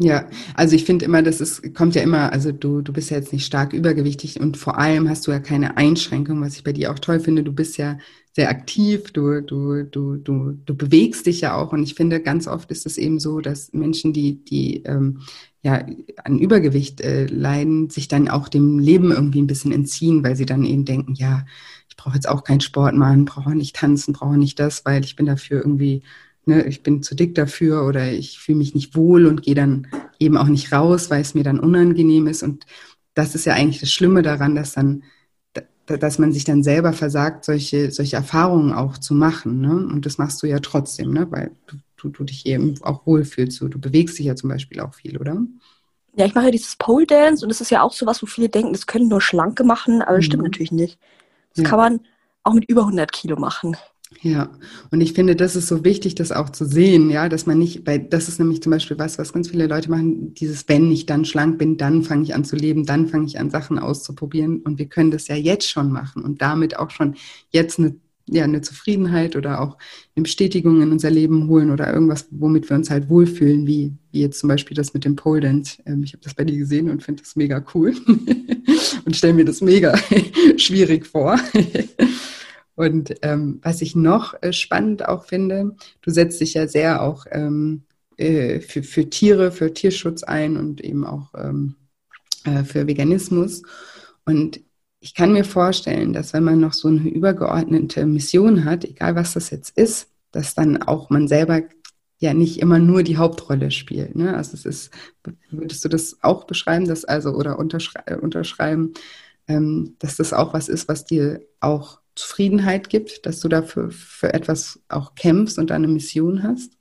Ja, also ich finde immer, das ist, kommt ja immer, also du, du bist ja jetzt nicht stark übergewichtig und vor allem hast du ja keine Einschränkung, was ich bei dir auch toll finde. Du bist ja sehr aktiv, du, du, du, du, du bewegst dich ja auch und ich finde, ganz oft ist es eben so, dass Menschen, die, die ähm, ja an Übergewicht äh, leiden, sich dann auch dem Leben irgendwie ein bisschen entziehen, weil sie dann eben denken, ja, brauche jetzt auch keinen Sport machen, brauche nicht tanzen, brauche nicht das, weil ich bin dafür irgendwie ne, ich bin zu dick dafür oder ich fühle mich nicht wohl und gehe dann eben auch nicht raus, weil es mir dann unangenehm ist. Und das ist ja eigentlich das Schlimme daran, dass dann dass man sich dann selber versagt, solche, solche Erfahrungen auch zu machen. Ne? Und das machst du ja trotzdem, ne? weil du, du, du dich eben auch wohlfühlst. Du, du bewegst dich ja zum Beispiel auch viel, oder? Ja, ich mache ja dieses Pole Dance und das ist ja auch so was, wo viele denken, das können nur Schlanke machen, aber das mhm. stimmt natürlich nicht. Das ja. kann man auch mit über 100 Kilo machen. Ja, und ich finde, das ist so wichtig, das auch zu sehen, ja, dass man nicht, weil das ist nämlich zum Beispiel was, was ganz viele Leute machen, dieses, wenn ich dann schlank bin, dann fange ich an zu leben, dann fange ich an, Sachen auszuprobieren und wir können das ja jetzt schon machen und damit auch schon jetzt eine, ja, eine Zufriedenheit oder auch eine Bestätigung in unser Leben holen oder irgendwas, womit wir uns halt wohlfühlen, wie, wie jetzt zum Beispiel das mit dem Pole Dance. Ähm, ich habe das bei dir gesehen und finde das mega cool *laughs* und stelle mir das mega *laughs* schwierig vor. *laughs* Und ähm, was ich noch äh, spannend auch finde, du setzt dich ja sehr auch ähm, äh, für, für Tiere, für Tierschutz ein und eben auch ähm, äh, für Veganismus. Und ich kann mir vorstellen, dass wenn man noch so eine übergeordnete Mission hat, egal was das jetzt ist, dass dann auch man selber ja nicht immer nur die Hauptrolle spielt. Ne? Also es ist, würdest du das auch beschreiben, dass also oder unterschrei äh, unterschreiben, ähm, dass das auch was ist, was dir auch Zufriedenheit gibt, dass du dafür für etwas auch kämpfst und eine Mission hast?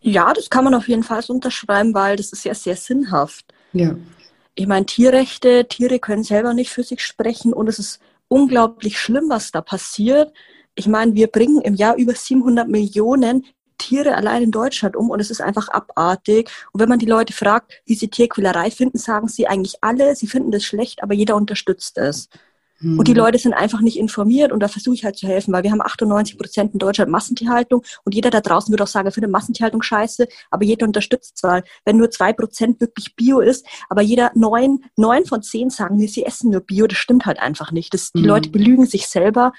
Ja, das kann man auf jeden Fall unterschreiben, weil das ist ja sehr sinnhaft. Ja. Ich meine, Tierrechte, Tiere können selber nicht für sich sprechen und es ist unglaublich schlimm, was da passiert. Ich meine, wir bringen im Jahr über 700 Millionen Tiere allein in Deutschland um und es ist einfach abartig. Und wenn man die Leute fragt, wie sie Tierquälerei finden, sagen sie eigentlich alle, sie finden das schlecht, aber jeder unterstützt es. Mhm. Und die Leute sind einfach nicht informiert und da versuche ich halt zu helfen, weil wir haben 98 Prozent in Deutschland Massentierhaltung und jeder da draußen würde auch sagen, er findet Massentierhaltung scheiße, aber jeder unterstützt es, weil wenn nur zwei Prozent wirklich Bio ist, aber jeder neun, neun von zehn sagen, sie essen nur Bio, das stimmt halt einfach nicht. Das, die mhm. Leute belügen sich selber.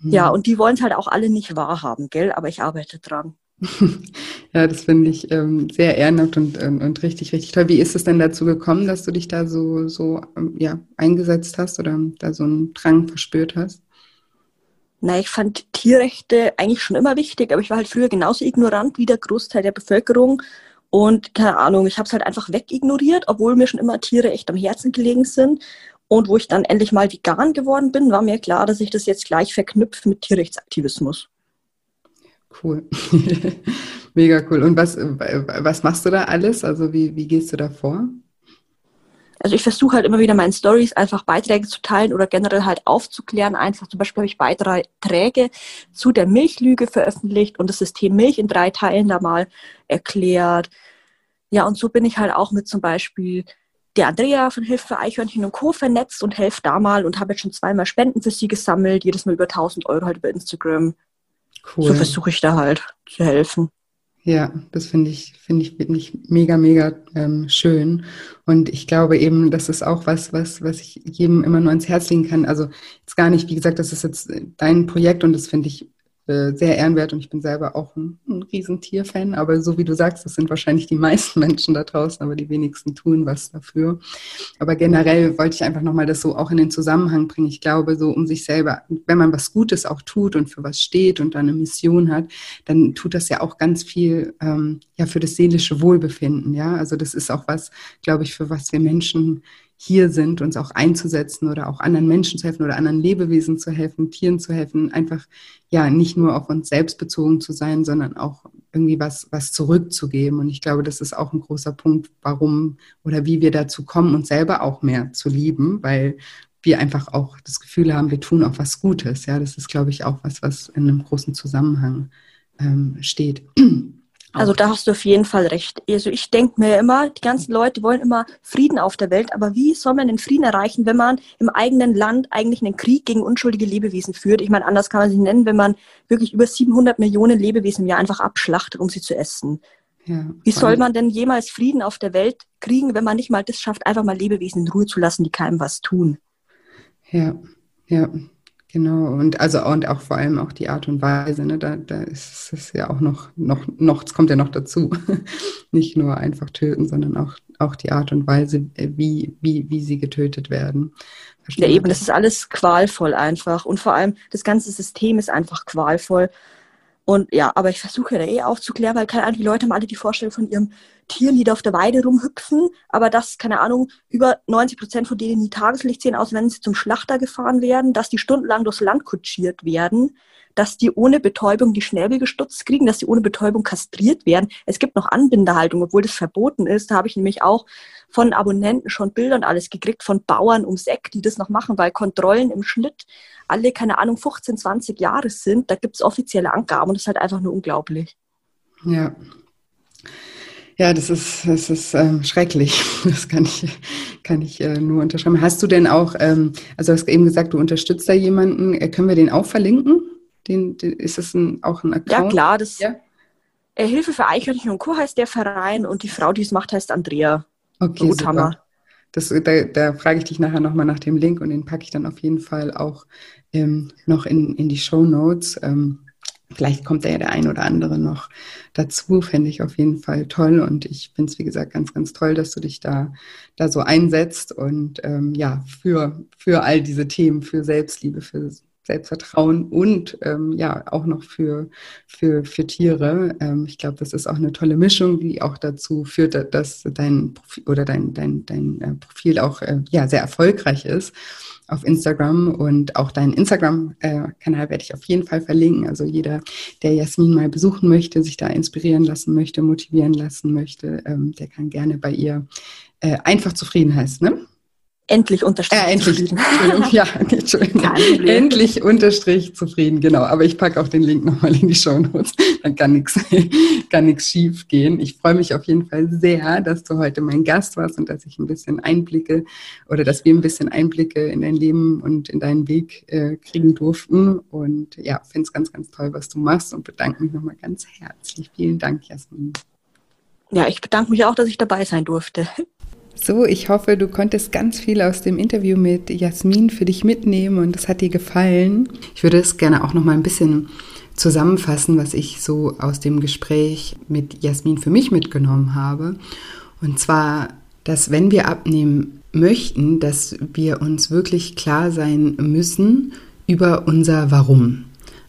Mhm. Ja, und die wollen es halt auch alle nicht wahrhaben, gell? Aber ich arbeite dran. *laughs* ja, das finde ich ähm, sehr ehrenhaft und, und, und, richtig, richtig toll. Wie ist es denn dazu gekommen, dass du dich da so, so ähm, ja, eingesetzt hast oder da so einen Drang verspürt hast? Na, ich fand Tierrechte eigentlich schon immer wichtig, aber ich war halt früher genauso ignorant wie der Großteil der Bevölkerung. Und keine Ahnung, ich habe es halt einfach wegignoriert, obwohl mir schon immer Tiere echt am Herzen gelegen sind. Und wo ich dann endlich mal vegan geworden bin, war mir klar, dass ich das jetzt gleich verknüpfe mit Tierrechtsaktivismus. Cool. *laughs* Mega cool. Und was, was machst du da alles? Also wie, wie gehst du da vor? Also ich versuche halt immer wieder meinen Stories einfach Beiträge zu teilen oder generell halt aufzuklären. Einfach zum Beispiel habe ich Beiträge zu der Milchlüge veröffentlicht und das System Milch in drei Teilen da mal erklärt. Ja, und so bin ich halt auch mit zum Beispiel der Andrea von Hilfe für Eichhörnchen und Co. vernetzt und helfe da mal und habe jetzt schon zweimal Spenden für sie gesammelt, jedes Mal über 1000 Euro halt über Instagram. Cool. So versuche ich da halt zu helfen. Ja, das finde ich, finde ich wirklich mega, mega ähm, schön. Und ich glaube eben, das ist auch was, was, was ich jedem immer nur ans Herz legen kann. Also jetzt gar nicht, wie gesagt, das ist jetzt dein Projekt und das finde ich äh, sehr ehrenwert und ich bin selber auch ein, ein Riesentierfan. Aber so wie du sagst, das sind wahrscheinlich die *laughs* meisten Menschen da draußen, aber die wenigsten tun was dafür. Aber generell wollte ich einfach nochmal das so auch in den Zusammenhang bringen. Ich glaube, so um sich selber, wenn man was Gutes auch tut und für was steht und dann eine Mission hat, dann tut das ja auch ganz viel ähm, ja für das seelische Wohlbefinden. Ja, also das ist auch was, glaube ich, für was wir Menschen hier sind, uns auch einzusetzen oder auch anderen Menschen zu helfen oder anderen Lebewesen zu helfen, Tieren zu helfen, einfach ja nicht nur auf uns selbst bezogen zu sein, sondern auch irgendwie was, was zurückzugeben. Und ich glaube, das ist auch ein großer Punkt, warum oder wie wir dazu kommen, uns selber auch mehr zu lieben, weil wir einfach auch das Gefühl haben, wir tun auch was Gutes. Ja, das ist, glaube ich, auch was, was in einem großen Zusammenhang ähm, steht. *clears throat* Also da hast du auf jeden Fall recht. Also ich denke mir immer, die ganzen Leute wollen immer Frieden auf der Welt, aber wie soll man den Frieden erreichen, wenn man im eigenen Land eigentlich einen Krieg gegen unschuldige Lebewesen führt? Ich meine, anders kann man sich nennen, wenn man wirklich über 700 Millionen Lebewesen im Jahr einfach abschlachtet, um sie zu essen. Ja, wie soll man denn jemals Frieden auf der Welt kriegen, wenn man nicht mal das schafft, einfach mal Lebewesen in Ruhe zu lassen, die keinem was tun? Ja, ja, Genau, und also und auch vor allem auch die Art und Weise, ne? da, da ist es ja auch noch, noch, noch, es kommt ja noch dazu. *laughs* Nicht nur einfach töten, sondern auch, auch die Art und Weise, äh, wie, wie, wie sie getötet werden. Ja, eben, das ist alles qualvoll einfach. Und vor allem, das ganze System ist einfach qualvoll. Und ja, aber ich versuche da eh aufzuklären, weil keine Ahnung, die Leute haben alle die Vorstellung von ihrem Tieren, die da auf der Weide rumhüpfen, aber dass, keine Ahnung, über 90 Prozent von denen nie Tageslicht sehen, außer wenn sie zum Schlachter gefahren werden, dass die stundenlang durchs Land kutschiert werden, dass die ohne Betäubung die Schnäbel gestutzt kriegen, dass die ohne Betäubung kastriert werden. Es gibt noch Anbindehaltung, obwohl das verboten ist. Da habe ich nämlich auch von Abonnenten schon Bilder und alles gekriegt, von Bauern ums Eck, die das noch machen, weil Kontrollen im Schnitt alle, keine Ahnung, 15, 20 Jahre sind. Da gibt es offizielle Angaben und das ist halt einfach nur unglaublich. Ja, ja, das ist, das ist ähm, schrecklich. *laughs* Das kann ich, kann ich äh, nur unterschreiben. Hast du denn auch, ähm, also du hast eben gesagt, du unterstützt da jemanden. Äh, können wir den auch verlinken? Den, den, ist das ein, auch ein Account? Ja, klar. Das, ja? Äh, Hilfe für Eichhörnchen und Co. heißt der Verein und die Frau, die es macht, heißt Andrea okay, Rothammer. Das, da, da frage ich dich nachher nochmal nach dem Link und den packe ich dann auf jeden Fall auch ähm, noch in, in die Show Notes. Ähm, Vielleicht kommt da ja der ein oder andere noch dazu, fände ich auf jeden Fall toll. Und ich finde es, wie gesagt, ganz, ganz toll, dass du dich da, da so einsetzt und ähm, ja, für, für all diese Themen, für Selbstliebe, für Selbstvertrauen und ähm, ja auch noch für, für, für Tiere. Ähm, ich glaube, das ist auch eine tolle Mischung, die auch dazu führt, dass dein Profil oder dein, dein, dein äh, Profil auch äh, ja, sehr erfolgreich ist auf Instagram und auch deinen Instagram-Kanal werde ich auf jeden Fall verlinken. Also jeder, der Jasmin mal besuchen möchte, sich da inspirieren lassen möchte, motivieren lassen möchte, ähm, der kann gerne bei ihr äh, einfach zufrieden heißen, ne? Endlich unterstrich äh, endlich, zufrieden. *laughs* Entschuldigung, ja, Entschuldigung. Endlich unterstrich zufrieden, genau. Aber ich packe auch den Link nochmal in die Show Notes. Dann kann nichts *laughs* kann nix schief gehen. Ich freue mich auf jeden Fall sehr, dass du heute mein Gast warst und dass ich ein bisschen Einblicke oder dass wir ein bisschen Einblicke in dein Leben und in deinen Weg äh, kriegen durften. Und ja, finde es ganz, ganz toll, was du machst und bedanke mich nochmal ganz herzlich. Vielen Dank, Jasmin. Ja, ich bedanke mich auch, dass ich dabei sein durfte. *laughs* So, ich hoffe, du konntest ganz viel aus dem Interview mit Jasmin für dich mitnehmen und es hat dir gefallen. Ich würde es gerne auch noch mal ein bisschen zusammenfassen, was ich so aus dem Gespräch mit Jasmin für mich mitgenommen habe. Und zwar, dass wenn wir abnehmen möchten, dass wir uns wirklich klar sein müssen über unser Warum.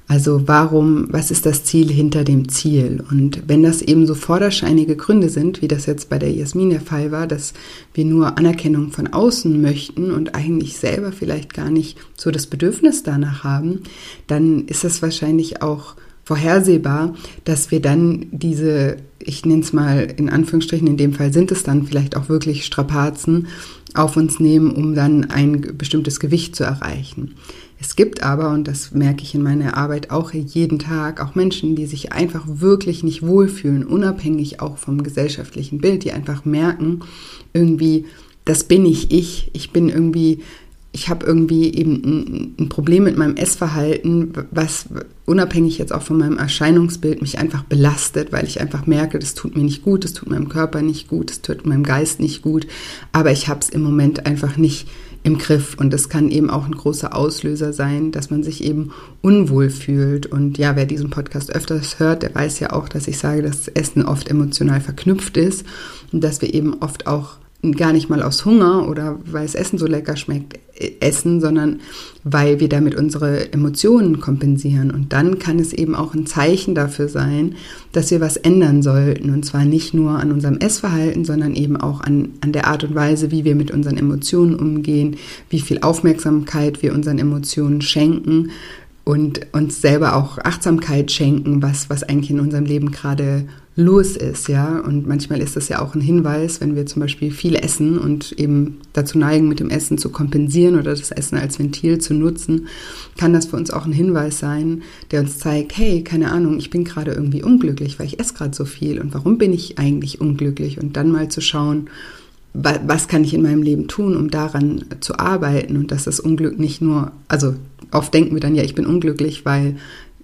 Also warum, was ist das Ziel hinter dem Ziel? Und wenn das eben so vorderscheinige Gründe sind, wie das jetzt bei der Jasmin der Fall war, dass wir nur Anerkennung von außen möchten und eigentlich selber vielleicht gar nicht so das Bedürfnis danach haben, dann ist das wahrscheinlich auch vorhersehbar, dass wir dann diese, ich nenne es mal in Anführungsstrichen, in dem Fall sind es dann vielleicht auch wirklich Strapazen, auf uns nehmen, um dann ein bestimmtes Gewicht zu erreichen. Es gibt aber, und das merke ich in meiner Arbeit auch jeden Tag, auch Menschen, die sich einfach wirklich nicht wohlfühlen, unabhängig auch vom gesellschaftlichen Bild, die einfach merken, irgendwie, das bin ich ich. Ich bin irgendwie, ich habe irgendwie eben ein, Problem mit meinem Essverhalten, was unabhängig jetzt auch von meinem Erscheinungsbild mich einfach belastet, weil ich einfach merke, das tut mir nicht gut, das tut meinem Körper nicht gut, das tut meinem Geist nicht gut, aber ich habe es im Moment einfach nicht im Griff. Und es kann eben auch ein großer Auslöser sein, dass man sich eben unwohl fühlt. Und ja, wer diesen Podcast öfters hört, der weiß ja auch, dass ich sage, dass Essen oft emotional verknüpft ist und dass wir eben oft auch gar nicht mal aus Hunger oder weil das Essen so lecker schmeckt, äh, essen, sondern weil wir damit unsere Emotionen kompensieren. Und dann kann es eben auch ein Zeichen dafür sein, dass wir was ändern sollten. Und zwar nicht nur an unserem Essverhalten, sondern eben auch an, an der Art und Weise, wie wir mit unseren Emotionen umgehen, wie viel Aufmerksamkeit wir unseren Emotionen schenken und uns selber auch Achtsamkeit schenken, was, was eigentlich in unserem Leben gerade los ist, ja. Und manchmal ist das ja auch ein Hinweis, wenn wir zum Beispiel viel essen und eben dazu neigen, mit dem Essen zu kompensieren oder das Essen als Ventil zu nutzen, kann das für uns auch ein Hinweis sein, der uns zeigt, hey, keine Ahnung, ich bin gerade irgendwie unglücklich, weil ich esse gerade so viel und warum bin ich eigentlich unglücklich? Und dann mal zu schauen, was kann ich in meinem Leben tun, um daran zu arbeiten und dass das Unglück nicht nur, also oft denken wir dann ja, ich bin unglücklich, weil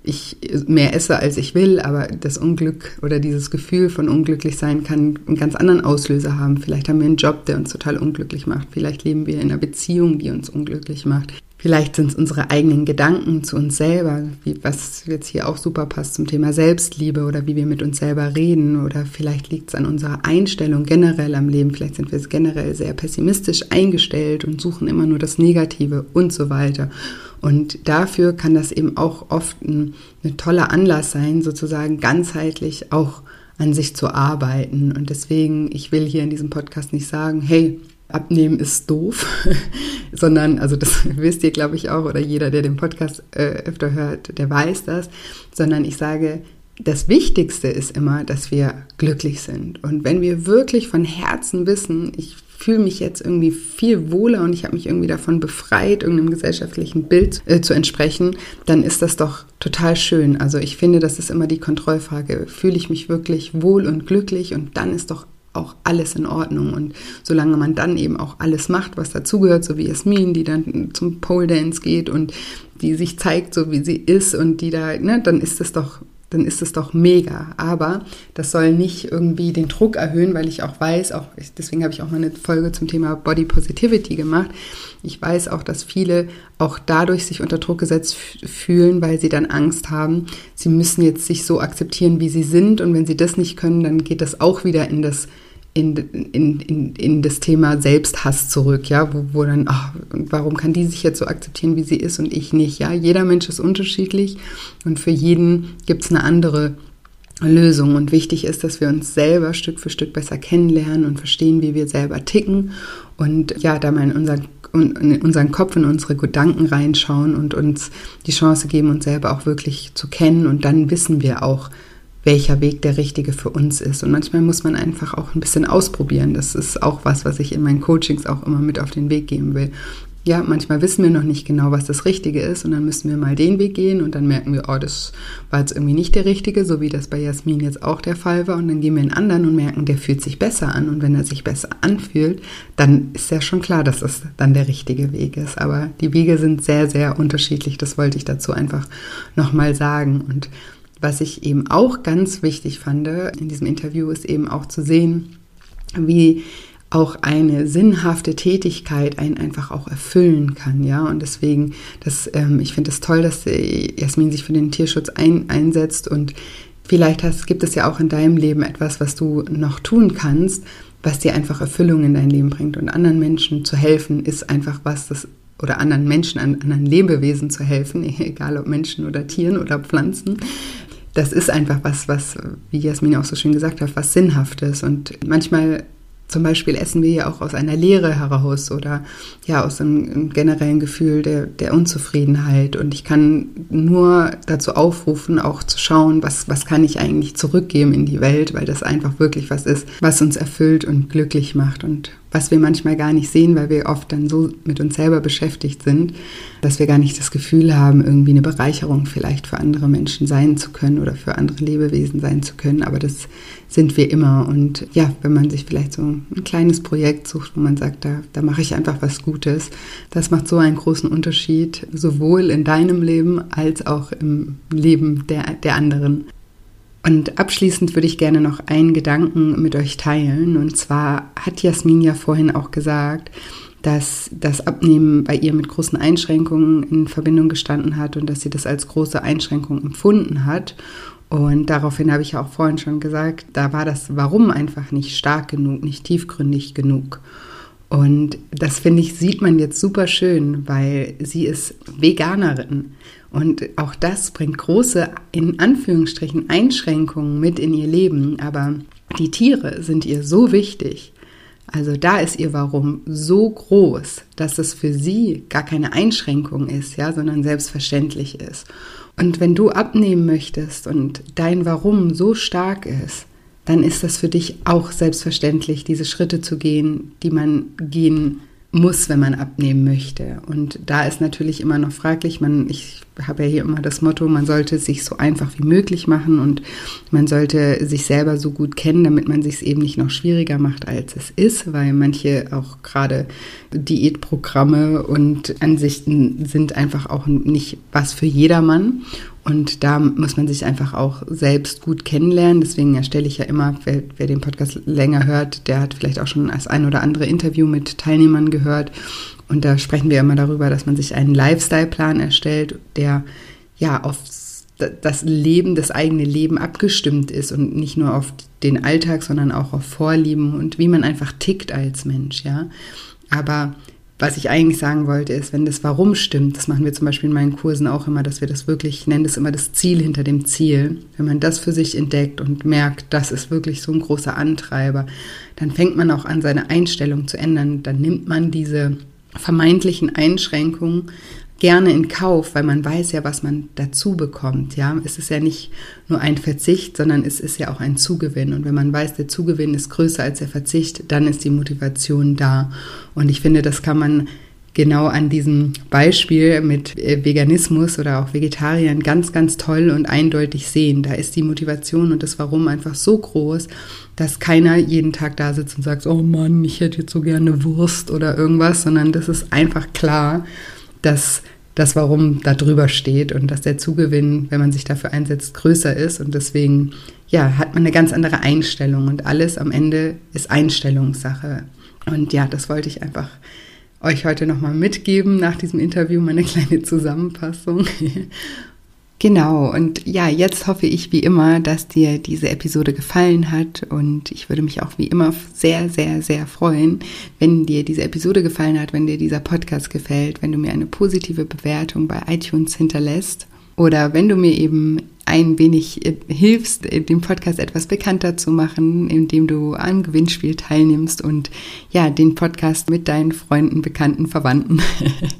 ich mehr esse, als ich will, aber das Unglück oder dieses Gefühl von unglücklich sein kann einen ganz anderen Auslöser haben. Vielleicht haben wir einen Job, der uns total unglücklich macht. Vielleicht leben wir in einer Beziehung, die uns unglücklich macht. Vielleicht sind es unsere eigenen Gedanken zu uns selber, wie, was jetzt hier auch super passt zum Thema Selbstliebe oder wie wir mit uns selber reden. Oder vielleicht liegt es an unserer Einstellung generell am Leben. Vielleicht sind wir generell sehr pessimistisch eingestellt und suchen immer nur das Negative und so weiter. Und dafür kann das eben auch oft ein, ein toller Anlass sein, sozusagen ganzheitlich auch an sich zu arbeiten. Und deswegen, ich will hier in diesem Podcast nicht sagen, hey, Abnehmen ist doof, *laughs* sondern, also das *laughs* wisst ihr, glaube ich, auch, oder jeder, der den Podcast äh, öfter hört, der weiß das, sondern ich sage, das Wichtigste ist immer, dass wir glücklich sind. Und wenn wir wirklich von Herzen wissen, ich fühle mich jetzt irgendwie viel wohler und ich habe mich irgendwie davon befreit, irgendeinem gesellschaftlichen Bild äh, zu entsprechen, dann ist das doch total schön. Also ich finde, das ist immer die Kontrollfrage. Fühle ich mich wirklich wohl und glücklich und dann ist doch auch alles in Ordnung. Und solange man dann eben auch alles macht, was dazugehört, so wie Jasmin, die dann zum Pole Dance geht und die sich zeigt, so wie sie ist und die da, ne, dann ist es doch dann ist es doch mega. Aber das soll nicht irgendwie den Druck erhöhen, weil ich auch weiß, auch deswegen habe ich auch mal eine Folge zum Thema Body Positivity gemacht. Ich weiß auch, dass viele auch dadurch sich unter Druck gesetzt fühlen, weil sie dann Angst haben, sie müssen jetzt sich so akzeptieren, wie sie sind. Und wenn sie das nicht können, dann geht das auch wieder in das in, in, in, in das Thema Selbsthass zurück, ja, wo, wo dann, ach, warum kann die sich jetzt so akzeptieren, wie sie ist und ich nicht, ja? Jeder Mensch ist unterschiedlich und für jeden gibt es eine andere Lösung. Und wichtig ist, dass wir uns selber Stück für Stück besser kennenlernen und verstehen, wie wir selber ticken und ja, da mal in unseren, in unseren Kopf, in unsere Gedanken reinschauen und uns die Chance geben, uns selber auch wirklich zu kennen und dann wissen wir auch, welcher Weg der richtige für uns ist. Und manchmal muss man einfach auch ein bisschen ausprobieren. Das ist auch was, was ich in meinen Coachings auch immer mit auf den Weg geben will. Ja, manchmal wissen wir noch nicht genau, was das Richtige ist und dann müssen wir mal den Weg gehen und dann merken wir, oh, das war jetzt irgendwie nicht der Richtige, so wie das bei Jasmin jetzt auch der Fall war und dann gehen wir in anderen und merken, der fühlt sich besser an und wenn er sich besser anfühlt, dann ist ja schon klar, dass das dann der richtige Weg ist. Aber die Wege sind sehr, sehr unterschiedlich, das wollte ich dazu einfach nochmal sagen und was ich eben auch ganz wichtig fand in diesem Interview, ist eben auch zu sehen, wie auch eine sinnhafte Tätigkeit einen einfach auch erfüllen kann, ja. Und deswegen, das, ähm, ich finde es das toll, dass Jasmin sich für den Tierschutz ein, einsetzt und vielleicht hast, gibt es ja auch in deinem Leben etwas, was du noch tun kannst, was dir einfach Erfüllung in dein Leben bringt. Und anderen Menschen zu helfen, ist einfach was, das oder anderen Menschen, anderen Lebewesen zu helfen, *laughs* egal ob Menschen oder Tieren oder Pflanzen, das ist einfach was, was, wie Jasmin auch so schön gesagt hat, was Sinnhaftes. Und manchmal zum Beispiel essen wir ja auch aus einer Leere heraus oder ja aus einem, generellen Gefühl der, der, Unzufriedenheit. Und ich kann nur dazu aufrufen, auch zu schauen, was, was kann ich eigentlich zurückgeben in die Welt, weil das einfach wirklich was ist, was uns erfüllt und glücklich macht und was wir manchmal gar nicht sehen, weil wir oft dann so mit uns selber beschäftigt sind, dass wir gar nicht das Gefühl haben, irgendwie eine Bereicherung vielleicht für andere Menschen sein zu können oder für andere Lebewesen sein zu können. Aber das sind wir immer. Und ja, wenn man sich vielleicht so ein kleines Projekt sucht, wo man sagt, da, da mache ich einfach was Gutes, das macht so einen großen Unterschied, sowohl in deinem Leben als auch im Leben der, der anderen. Und abschließend würde ich gerne noch einen Gedanken mit euch teilen. Und zwar hat Jasmin ja vorhin auch gesagt, dass das Abnehmen bei ihr mit großen Einschränkungen in Verbindung gestanden hat und dass sie das als große Einschränkung empfunden hat. Und daraufhin habe ich ja auch vorhin schon gesagt, da war das Warum einfach nicht stark genug, nicht tiefgründig genug. Und das finde ich, sieht man jetzt super schön, weil sie ist Veganerin. Und auch das bringt große, in Anführungsstrichen, Einschränkungen mit in ihr Leben. Aber die Tiere sind ihr so wichtig. Also da ist ihr Warum so groß, dass es für sie gar keine Einschränkung ist, ja, sondern selbstverständlich ist. Und wenn du abnehmen möchtest und dein Warum so stark ist, dann ist das für dich auch selbstverständlich, diese Schritte zu gehen, die man gehen muss, wenn man abnehmen möchte. Und da ist natürlich immer noch fraglich, man, ich habe ja hier immer das Motto, man sollte es sich so einfach wie möglich machen und man sollte sich selber so gut kennen, damit man sich es eben nicht noch schwieriger macht, als es ist, weil manche auch gerade Diätprogramme und Ansichten sind einfach auch nicht was für jedermann. Und da muss man sich einfach auch selbst gut kennenlernen. Deswegen erstelle ich ja immer, wer, wer, den Podcast länger hört, der hat vielleicht auch schon das ein oder andere Interview mit Teilnehmern gehört. Und da sprechen wir immer darüber, dass man sich einen Lifestyle-Plan erstellt, der ja auf das Leben, das eigene Leben abgestimmt ist und nicht nur auf den Alltag, sondern auch auf Vorlieben und wie man einfach tickt als Mensch, ja. Aber was ich eigentlich sagen wollte, ist, wenn das Warum stimmt, das machen wir zum Beispiel in meinen Kursen auch immer, dass wir das wirklich, ich nenne das immer das Ziel hinter dem Ziel. Wenn man das für sich entdeckt und merkt, das ist wirklich so ein großer Antreiber, dann fängt man auch an, seine Einstellung zu ändern. Dann nimmt man diese vermeintlichen Einschränkungen gerne in Kauf, weil man weiß ja, was man dazu bekommt. Ja, es ist ja nicht nur ein Verzicht, sondern es ist ja auch ein Zugewinn. Und wenn man weiß, der Zugewinn ist größer als der Verzicht, dann ist die Motivation da. Und ich finde, das kann man genau an diesem Beispiel mit äh, Veganismus oder auch Vegetariern ganz, ganz toll und eindeutig sehen. Da ist die Motivation und das Warum einfach so groß, dass keiner jeden Tag da sitzt und sagt, oh Mann, ich hätte jetzt so gerne Wurst oder irgendwas, sondern das ist einfach klar dass das Warum da drüber steht und dass der Zugewinn, wenn man sich dafür einsetzt, größer ist. Und deswegen, ja, hat man eine ganz andere Einstellung und alles am Ende ist Einstellungssache. Und ja, das wollte ich einfach euch heute nochmal mitgeben nach diesem Interview, meine kleine Zusammenfassung. Genau, und ja, jetzt hoffe ich wie immer, dass dir diese Episode gefallen hat und ich würde mich auch wie immer sehr, sehr, sehr freuen, wenn dir diese Episode gefallen hat, wenn dir dieser Podcast gefällt, wenn du mir eine positive Bewertung bei iTunes hinterlässt oder wenn du mir eben ein wenig äh, hilfst, äh, den Podcast etwas bekannter zu machen, indem du am Gewinnspiel teilnimmst und ja, den Podcast mit deinen Freunden, Bekannten, Verwandten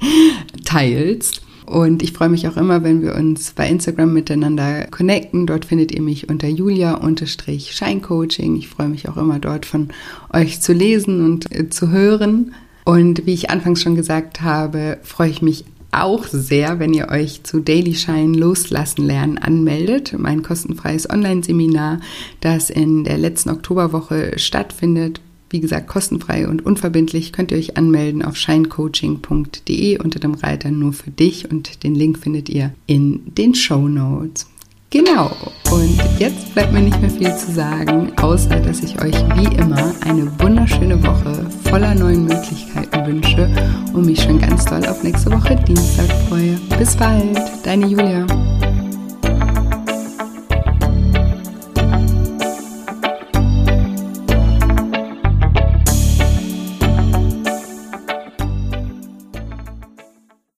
*laughs* teilst. Und ich freue mich auch immer, wenn wir uns bei Instagram miteinander connecten. Dort findet ihr mich unter julia-scheincoaching. Ich freue mich auch immer dort von euch zu lesen und äh, zu hören. Und wie ich anfangs schon gesagt habe, freue ich mich auch sehr, wenn ihr euch zu Daily Shine loslassen lernen anmeldet. Mein kostenfreies Online-Seminar, das in der letzten Oktoberwoche stattfindet, wie gesagt, kostenfrei und unverbindlich könnt ihr euch anmelden auf shinecoaching.de unter dem Reiter nur für dich und den Link findet ihr in den Show Notes. Genau, und jetzt bleibt mir nicht mehr viel zu sagen, außer dass ich euch wie immer eine wunderschöne Woche voller neuen Möglichkeiten wünsche und mich schon ganz doll auf nächste Woche Dienstag freue. Bis bald, deine Julia.